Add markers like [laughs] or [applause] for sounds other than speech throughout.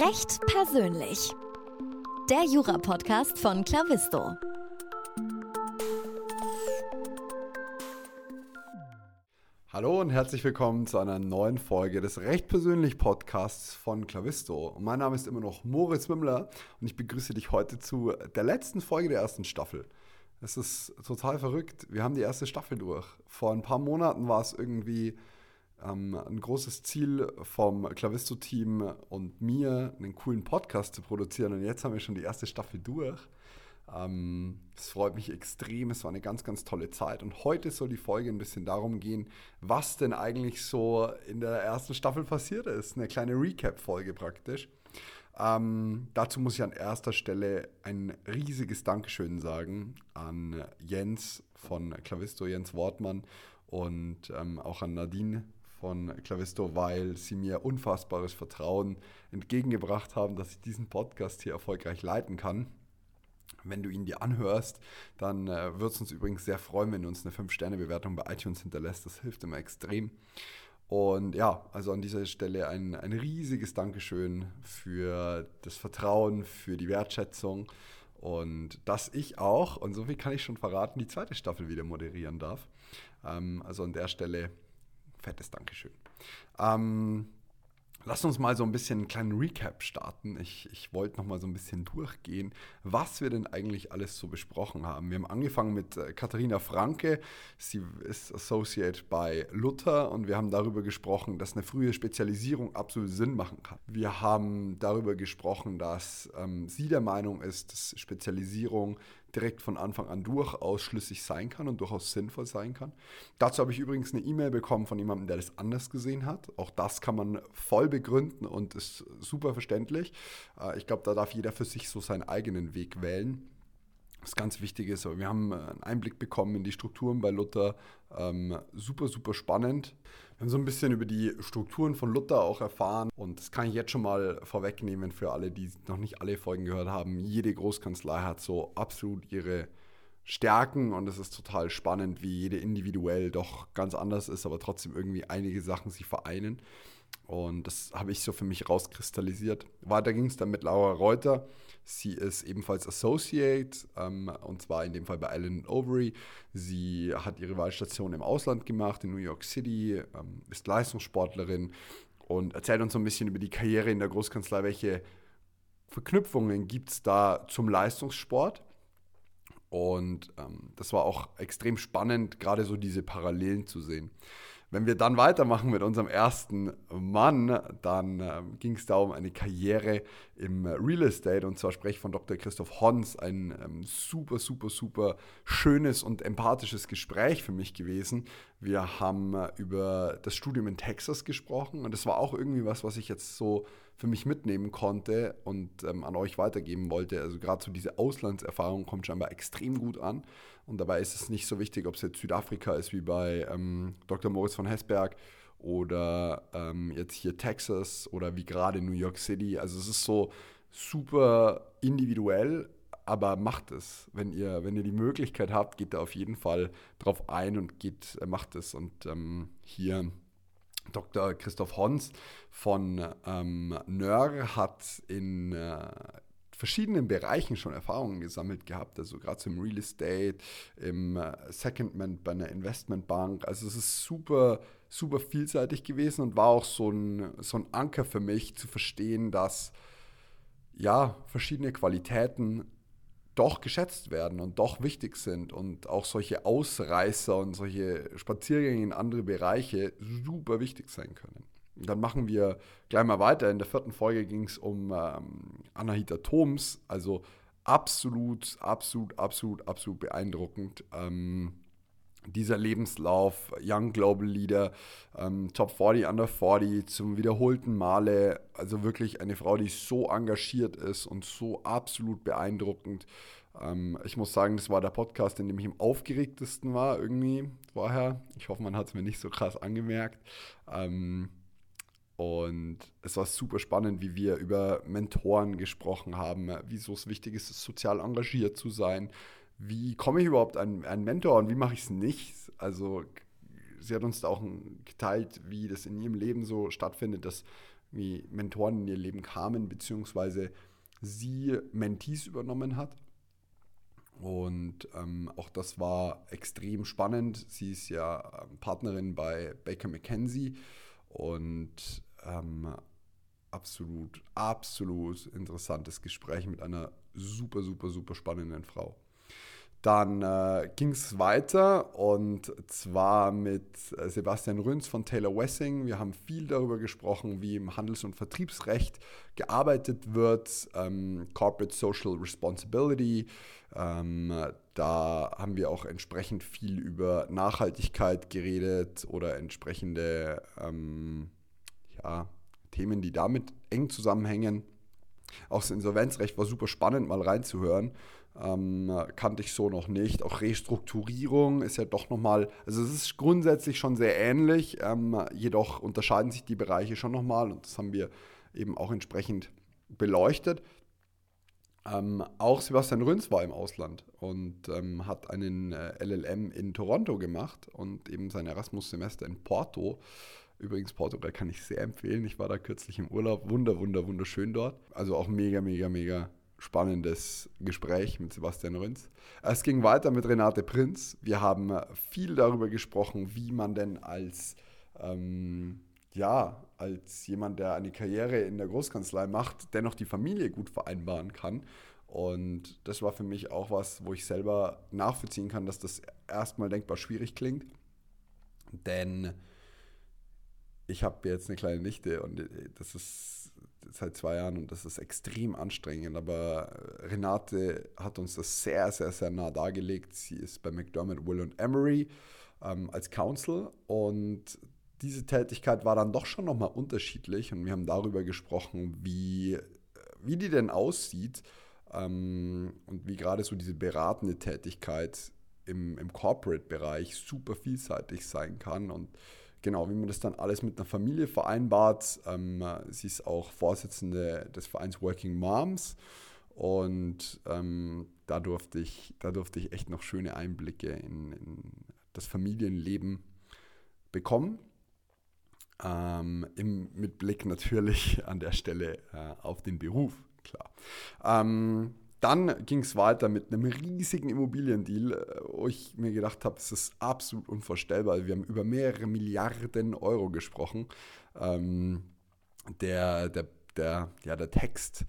Recht persönlich. Der Jura-Podcast von Clavisto. Hallo und herzlich willkommen zu einer neuen Folge des Recht persönlich Podcasts von Clavisto. Und mein Name ist immer noch Moritz Wimmler und ich begrüße dich heute zu der letzten Folge der ersten Staffel. Es ist total verrückt. Wir haben die erste Staffel durch. Vor ein paar Monaten war es irgendwie ähm, ein großes Ziel vom Clavisto-Team und mir, einen coolen Podcast zu produzieren. Und jetzt haben wir schon die erste Staffel durch. Ähm, es freut mich extrem. Es war eine ganz, ganz tolle Zeit. Und heute soll die Folge ein bisschen darum gehen, was denn eigentlich so in der ersten Staffel passiert ist. Eine kleine Recap-Folge praktisch. Ähm, dazu muss ich an erster Stelle ein riesiges Dankeschön sagen an Jens von Clavisto, Jens Wortmann und ähm, auch an Nadine von Clavisto, weil sie mir unfassbares Vertrauen entgegengebracht haben, dass ich diesen Podcast hier erfolgreich leiten kann. Wenn du ihn dir anhörst, dann äh, wird es uns übrigens sehr freuen, wenn du uns eine 5-Sterne-Bewertung bei iTunes hinterlässt. Das hilft immer extrem. Und ja, also an dieser Stelle ein, ein riesiges Dankeschön für das Vertrauen, für die Wertschätzung und dass ich auch, und so viel kann ich schon verraten, die zweite Staffel wieder moderieren darf. Ähm, also an der Stelle fettes Dankeschön. Ähm, Lass uns mal so ein bisschen einen kleinen Recap starten. Ich, ich wollte noch mal so ein bisschen durchgehen, was wir denn eigentlich alles so besprochen haben. Wir haben angefangen mit äh, Katharina Franke. Sie ist Associate bei Luther und wir haben darüber gesprochen, dass eine frühe Spezialisierung absolut Sinn machen kann. Wir haben darüber gesprochen, dass ähm, sie der Meinung ist, dass Spezialisierung direkt von Anfang an durchaus schlüssig sein kann und durchaus sinnvoll sein kann. Dazu habe ich übrigens eine E-Mail bekommen von jemandem, der das anders gesehen hat. Auch das kann man voll begründen und ist super verständlich. Äh, ich glaube, da darf jeder für sich so seinen eigenen Weg wählen. Das ganz Wichtige ist, wir haben einen Einblick bekommen in die Strukturen bei Luther. Ähm, super, super spannend. Wir haben so ein bisschen über die Strukturen von Luther auch erfahren und das kann ich jetzt schon mal vorwegnehmen für alle, die noch nicht alle Folgen gehört haben. Jede Großkanzlei hat so absolut ihre Stärken und es ist total spannend, wie jede individuell doch ganz anders ist, aber trotzdem irgendwie einige Sachen sich vereinen. Und das habe ich so für mich rauskristallisiert. Weiter ging es dann mit Laura Reuter. Sie ist ebenfalls Associate ähm, und zwar in dem Fall bei Island Overy. Sie hat ihre Wahlstation im Ausland gemacht, in New York City, ähm, ist Leistungssportlerin und erzählt uns so ein bisschen über die Karriere in der Großkanzlei. Welche Verknüpfungen gibt es da zum Leistungssport? Und ähm, das war auch extrem spannend, gerade so diese Parallelen zu sehen. Wenn wir dann weitermachen mit unserem ersten Mann, dann äh, ging es da um eine Karriere im Real Estate und zwar spreche ich von Dr. Christoph Hons, ein ähm, super, super, super schönes und empathisches Gespräch für mich gewesen. Wir haben äh, über das Studium in Texas gesprochen und das war auch irgendwie was, was ich jetzt so für mich mitnehmen konnte und ähm, an euch weitergeben wollte. Also gerade so diese Auslandserfahrung kommt scheinbar extrem gut an. Und dabei ist es nicht so wichtig, ob es jetzt Südafrika ist wie bei ähm, Dr. Moritz von Hesberg oder ähm, jetzt hier Texas oder wie gerade New York City. Also es ist so super individuell, aber macht es. Wenn ihr, wenn ihr die Möglichkeit habt, geht da auf jeden Fall drauf ein und geht, äh, macht es. Und ähm, hier Dr. Christoph Hons von ähm, NÖR hat in äh, verschiedenen Bereichen schon Erfahrungen gesammelt gehabt, also gerade im Real Estate, im äh, Secondment bei einer Investmentbank. Also es ist super, super vielseitig gewesen und war auch so ein, so ein Anker für mich zu verstehen, dass ja, verschiedene Qualitäten doch geschätzt werden und doch wichtig sind und auch solche Ausreißer und solche Spaziergänge in andere Bereiche super wichtig sein können. dann machen wir gleich mal weiter. In der vierten Folge ging es um ähm, Anahita Thoms, also absolut, absolut, absolut, absolut beeindruckend. Ähm, dieser Lebenslauf, Young Global Leader, ähm, Top 40, Under 40, zum wiederholten Male. Also wirklich eine Frau, die so engagiert ist und so absolut beeindruckend. Ähm, ich muss sagen, das war der Podcast, in dem ich am aufgeregtesten war irgendwie vorher. Ich hoffe, man hat es mir nicht so krass angemerkt. Ähm, und es war super spannend, wie wir über Mentoren gesprochen haben, wieso es wichtig ist, sozial engagiert zu sein, wie komme ich überhaupt an einen Mentor und wie mache ich es nicht? Also sie hat uns da auch geteilt, wie das in ihrem Leben so stattfindet, dass wie Mentoren in ihr Leben kamen, beziehungsweise sie Mentees übernommen hat. Und ähm, auch das war extrem spannend. Sie ist ja ähm, Partnerin bei Baker McKenzie und ähm, absolut, absolut interessantes Gespräch mit einer super, super, super spannenden Frau. Dann äh, ging es weiter und zwar mit äh, Sebastian Rünz von Taylor Wessing. Wir haben viel darüber gesprochen, wie im Handels- und Vertriebsrecht gearbeitet wird, ähm, Corporate Social Responsibility. Ähm, da haben wir auch entsprechend viel über Nachhaltigkeit geredet oder entsprechende ähm, ja, Themen, die damit eng zusammenhängen. Auch das Insolvenzrecht war super spannend, mal reinzuhören. Ähm, kannte ich so noch nicht. Auch Restrukturierung ist ja doch nochmal, also es ist grundsätzlich schon sehr ähnlich, ähm, jedoch unterscheiden sich die Bereiche schon nochmal und das haben wir eben auch entsprechend beleuchtet. Ähm, auch Sebastian Rünz war im Ausland und ähm, hat einen äh, LLM in Toronto gemacht und eben sein Erasmus-Semester in Porto. Übrigens, Portugal kann ich sehr empfehlen. Ich war da kürzlich im Urlaub. Wunder, wunder, wunderschön dort. Also auch mega, mega, mega spannendes Gespräch mit Sebastian Rünz. Es ging weiter mit Renate Prinz. Wir haben viel darüber gesprochen, wie man denn als, ähm, ja, als jemand, der eine Karriere in der Großkanzlei macht, dennoch die Familie gut vereinbaren kann. Und das war für mich auch was, wo ich selber nachvollziehen kann, dass das erstmal denkbar schwierig klingt. Denn ich habe jetzt eine kleine Nichte und das ist seit zwei Jahren und das ist extrem anstrengend. Aber Renate hat uns das sehr, sehr, sehr nah dargelegt. Sie ist bei McDermott, Will und Emery ähm, als Counsel und diese Tätigkeit war dann doch schon nochmal unterschiedlich und wir haben darüber gesprochen, wie, wie die denn aussieht ähm, und wie gerade so diese beratende Tätigkeit im, im Corporate-Bereich super vielseitig sein kann und genau, wie man das dann alles mit einer Familie vereinbart. Ähm, sie ist auch Vorsitzende des Vereins Working Moms und ähm, da, durfte ich, da durfte ich echt noch schöne Einblicke in, in das Familienleben bekommen. Ähm, im, mit Blick natürlich an der Stelle äh, auf den Beruf, klar. Ähm, dann ging es weiter mit einem riesigen Immobiliendeal, äh, wo ich mir gedacht habe, es ist absolut unvorstellbar. Wir haben über mehrere Milliarden Euro gesprochen. Ähm, der, der, der, ja, der Text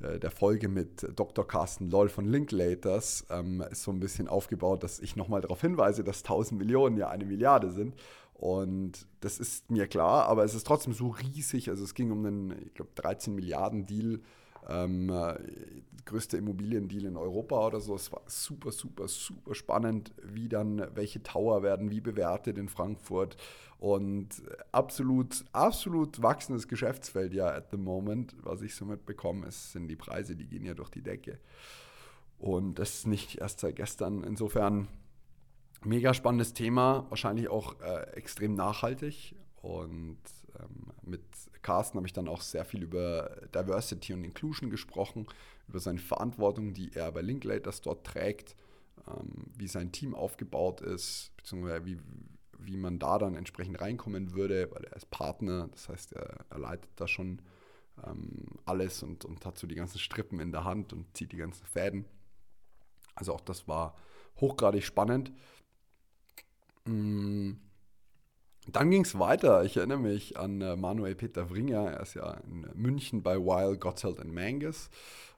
äh, der Folge mit Dr. Carsten Loll von Linklaters ähm, ist so ein bisschen aufgebaut, dass ich nochmal darauf hinweise, dass 1000 Millionen ja eine Milliarde sind. Und das ist mir klar, aber es ist trotzdem so riesig. Also es ging um einen, ich glaube, 13 Milliarden Deal ähm, äh, größte Immobiliendeal in Europa oder so. Es war super, super, super spannend, wie dann welche Tower werden wie bewertet in Frankfurt. Und absolut, absolut wachsendes Geschäftsfeld ja at the moment, was ich so mitbekomme, ist, sind die Preise, die gehen ja durch die Decke. Und das ist nicht erst seit gestern. Insofern mega spannendes Thema, wahrscheinlich auch äh, extrem nachhaltig. Und ähm, mit Carsten habe ich dann auch sehr viel über Diversity und Inclusion gesprochen, über seine Verantwortung, die er bei Linklaters dort trägt, ähm, wie sein Team aufgebaut ist, beziehungsweise wie, wie man da dann entsprechend reinkommen würde, weil er ist Partner, das heißt, er, er leitet da schon ähm, alles und, und hat so die ganzen Strippen in der Hand und zieht die ganzen Fäden. Also auch das war hochgradig spannend. Mm. Dann ging es weiter. Ich erinnere mich an äh, Manuel Peter Vringer. Er ist ja in München bei Weil, Gottschalk und Mangus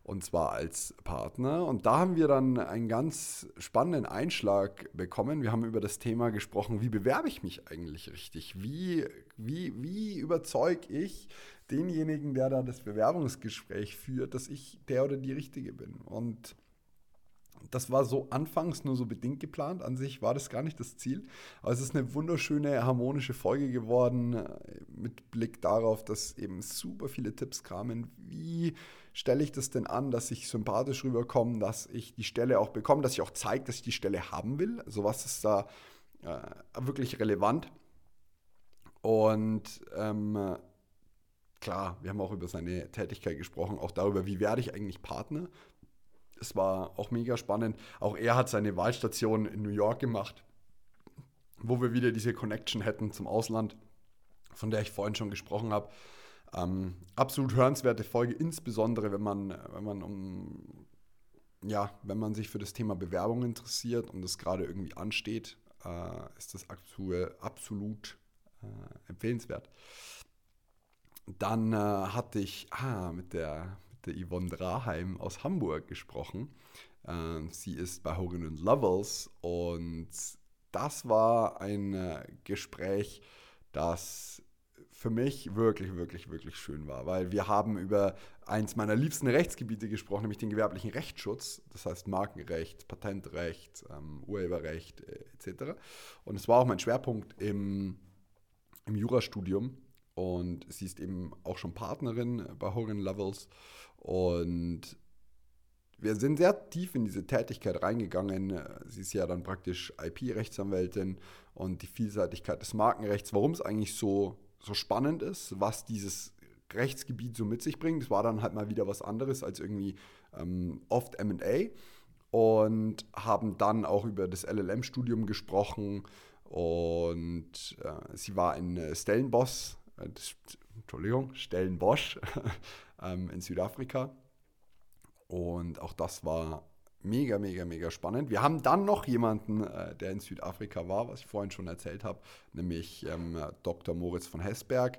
und zwar als Partner. Und da haben wir dann einen ganz spannenden Einschlag bekommen. Wir haben über das Thema gesprochen, wie bewerbe ich mich eigentlich richtig? Wie, wie, wie überzeuge ich denjenigen, der da das Bewerbungsgespräch führt, dass ich der oder die Richtige bin? Und das war so anfangs nur so bedingt geplant. An sich war das gar nicht das Ziel. Aber es ist eine wunderschöne, harmonische Folge geworden, äh, mit Blick darauf, dass eben super viele Tipps kamen. Wie stelle ich das denn an, dass ich sympathisch rüberkomme, dass ich die Stelle auch bekomme, dass ich auch zeige, dass ich die Stelle haben will? Also was ist da äh, wirklich relevant? Und ähm, klar, wir haben auch über seine Tätigkeit gesprochen, auch darüber, wie werde ich eigentlich Partner? Es war auch mega spannend. Auch er hat seine Wahlstation in New York gemacht, wo wir wieder diese Connection hätten zum Ausland, von der ich vorhin schon gesprochen habe. Ähm, absolut hörenswerte Folge, insbesondere wenn man, wenn man um ja, wenn man sich für das Thema Bewerbung interessiert und es gerade irgendwie ansteht, äh, ist das aktuell absolut äh, empfehlenswert. Dann äh, hatte ich ah, mit, der, der Yvonne Draheim aus Hamburg gesprochen. Ähm, sie ist bei Hogan Levels und das war ein äh, Gespräch, das für mich wirklich, wirklich, wirklich schön war, weil wir haben über eins meiner liebsten Rechtsgebiete gesprochen, nämlich den gewerblichen Rechtsschutz, das heißt Markenrecht, Patentrecht, ähm, Urheberrecht äh, etc. Und es war auch mein Schwerpunkt im, im Jurastudium und sie ist eben auch schon Partnerin bei Hogan Levels und wir sind sehr tief in diese Tätigkeit reingegangen. Sie ist ja dann praktisch IP-Rechtsanwältin und die Vielseitigkeit des Markenrechts, warum es eigentlich so, so spannend ist, was dieses Rechtsgebiet so mit sich bringt. Das war dann halt mal wieder was anderes als irgendwie ähm, oft MA und haben dann auch über das LLM-Studium gesprochen und äh, sie war Stellenboss, äh, das, Entschuldigung, Stellenbosch [laughs] ähm, in Südafrika und auch das war mega, mega, mega spannend. Wir haben dann noch jemanden, äh, der in Südafrika war, was ich vorhin schon erzählt habe, nämlich ähm, Dr. Moritz von Hessberg.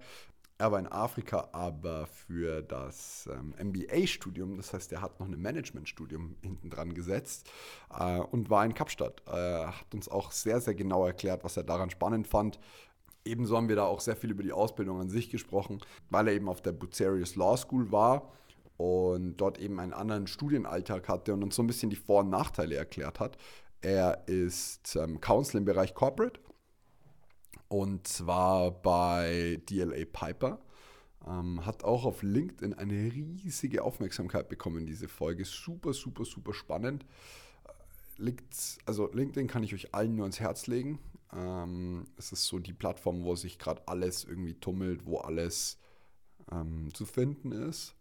Er war in Afrika, aber für das ähm, MBA-Studium, das heißt, er hat noch ein Management-Studium hinten dran gesetzt äh, und war in Kapstadt. Er hat uns auch sehr, sehr genau erklärt, was er daran spannend fand. Ebenso haben wir da auch sehr viel über die Ausbildung an sich gesprochen, weil er eben auf der Bucerius Law School war und dort eben einen anderen Studienalltag hatte und uns so ein bisschen die Vor- und Nachteile erklärt hat. Er ist ähm, Counsel im Bereich Corporate und zwar bei DLA Piper. Ähm, hat auch auf LinkedIn eine riesige Aufmerksamkeit bekommen, diese Folge. Super, super, super spannend. Liegt, also LinkedIn kann ich euch allen nur ans Herz legen. Ähm, es ist so die Plattform, wo sich gerade alles irgendwie tummelt, wo alles ähm, zu finden ist.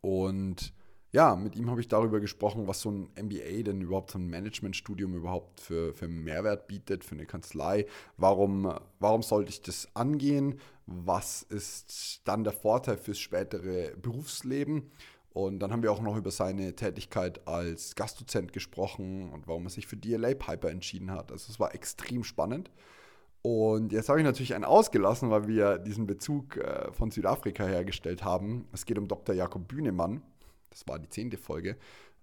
Und ja, mit ihm habe ich darüber gesprochen, was so ein MBA denn überhaupt, so ein Managementstudium überhaupt für, für Mehrwert bietet, für eine Kanzlei. Warum, warum sollte ich das angehen? Was ist dann der Vorteil fürs spätere Berufsleben? Und dann haben wir auch noch über seine Tätigkeit als Gastdozent gesprochen und warum er sich für DLA Piper entschieden hat. Also es war extrem spannend. Und jetzt habe ich natürlich einen ausgelassen, weil wir diesen Bezug äh, von Südafrika hergestellt haben. Es geht um Dr. Jakob Bühnemann. Das war die zehnte Folge.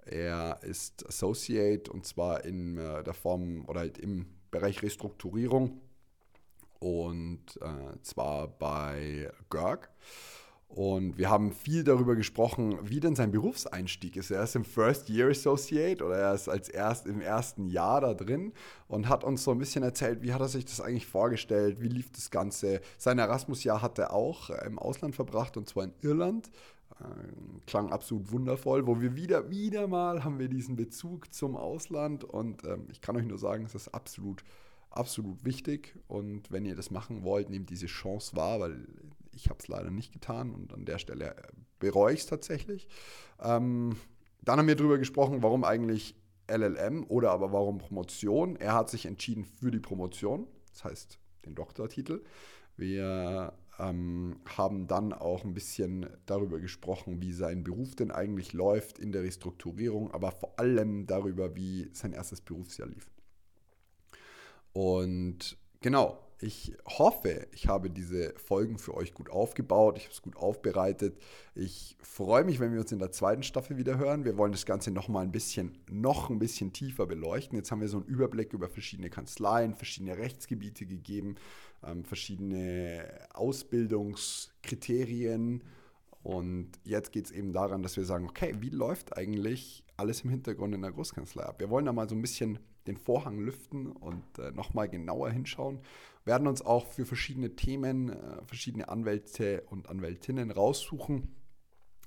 Er ist Associate und zwar in äh, der Form oder halt im Bereich Restrukturierung und äh, zwar bei GERG. Und wir haben viel darüber gesprochen, wie denn sein Berufseinstieg ist. Er ist im First Year Associate oder er ist als erst im ersten Jahr da drin und hat uns so ein bisschen erzählt, wie hat er sich das eigentlich vorgestellt, wie lief das Ganze. Sein Erasmus-Jahr hat er auch im Ausland verbracht und zwar in Irland. Äh, klang absolut wundervoll, wo wir wieder, wieder mal haben wir diesen Bezug zum Ausland und ähm, ich kann euch nur sagen, es ist absolut absolut wichtig und wenn ihr das machen wollt, nehmt diese Chance wahr, weil ich habe es leider nicht getan und an der Stelle äh, bereue ich es tatsächlich. Ähm, dann haben wir darüber gesprochen, warum eigentlich LLM oder aber warum Promotion. Er hat sich entschieden für die Promotion, das heißt den Doktortitel. Wir ähm, haben dann auch ein bisschen darüber gesprochen, wie sein Beruf denn eigentlich läuft in der Restrukturierung, aber vor allem darüber, wie sein erstes Berufsjahr lief. Und genau, ich hoffe, ich habe diese Folgen für euch gut aufgebaut, ich habe es gut aufbereitet. Ich freue mich, wenn wir uns in der zweiten Staffel wieder hören. Wir wollen das Ganze noch mal ein bisschen, noch ein bisschen tiefer beleuchten. Jetzt haben wir so einen Überblick über verschiedene Kanzleien, verschiedene Rechtsgebiete gegeben, ähm, verschiedene Ausbildungskriterien. Und jetzt geht es eben daran, dass wir sagen, okay, wie läuft eigentlich alles im Hintergrund in der Großkanzlei ab? Wir wollen da mal so ein bisschen den Vorhang lüften und äh, nochmal genauer hinschauen. Werden uns auch für verschiedene Themen, äh, verschiedene Anwälte und Anwältinnen raussuchen,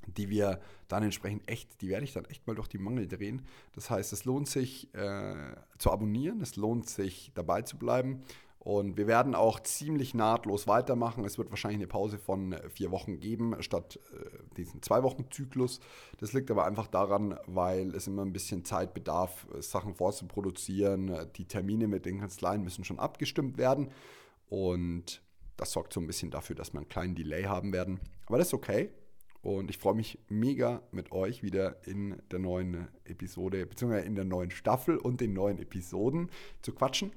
die wir dann entsprechend echt, die werde ich dann echt mal durch die Mangel drehen. Das heißt, es lohnt sich äh, zu abonnieren, es lohnt sich dabei zu bleiben. Und wir werden auch ziemlich nahtlos weitermachen. Es wird wahrscheinlich eine Pause von vier Wochen geben, statt äh, diesen zwei Wochen Zyklus. Das liegt aber einfach daran, weil es immer ein bisschen Zeit bedarf, Sachen vorzuproduzieren. Die Termine mit den Kanzleien müssen schon abgestimmt werden. Und das sorgt so ein bisschen dafür, dass wir einen kleinen Delay haben werden. Aber das ist okay. Und ich freue mich mega mit euch wieder in der neuen Episode, beziehungsweise in der neuen Staffel und den neuen Episoden zu quatschen.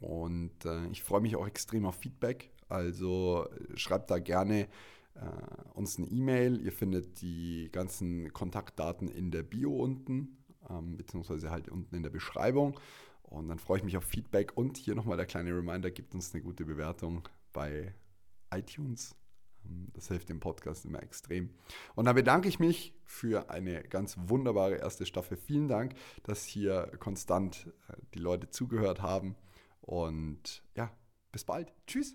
Und äh, ich freue mich auch extrem auf Feedback. Also schreibt da gerne äh, uns eine E-Mail. Ihr findet die ganzen Kontaktdaten in der Bio unten, ähm, beziehungsweise halt unten in der Beschreibung. Und dann freue ich mich auf Feedback. Und hier nochmal der kleine Reminder: gibt uns eine gute Bewertung bei iTunes. Ähm, das hilft dem Podcast immer extrem. Und dann bedanke ich mich für eine ganz wunderbare erste Staffel. Vielen Dank, dass hier konstant äh, die Leute zugehört haben. Und ja, bis bald. Tschüss.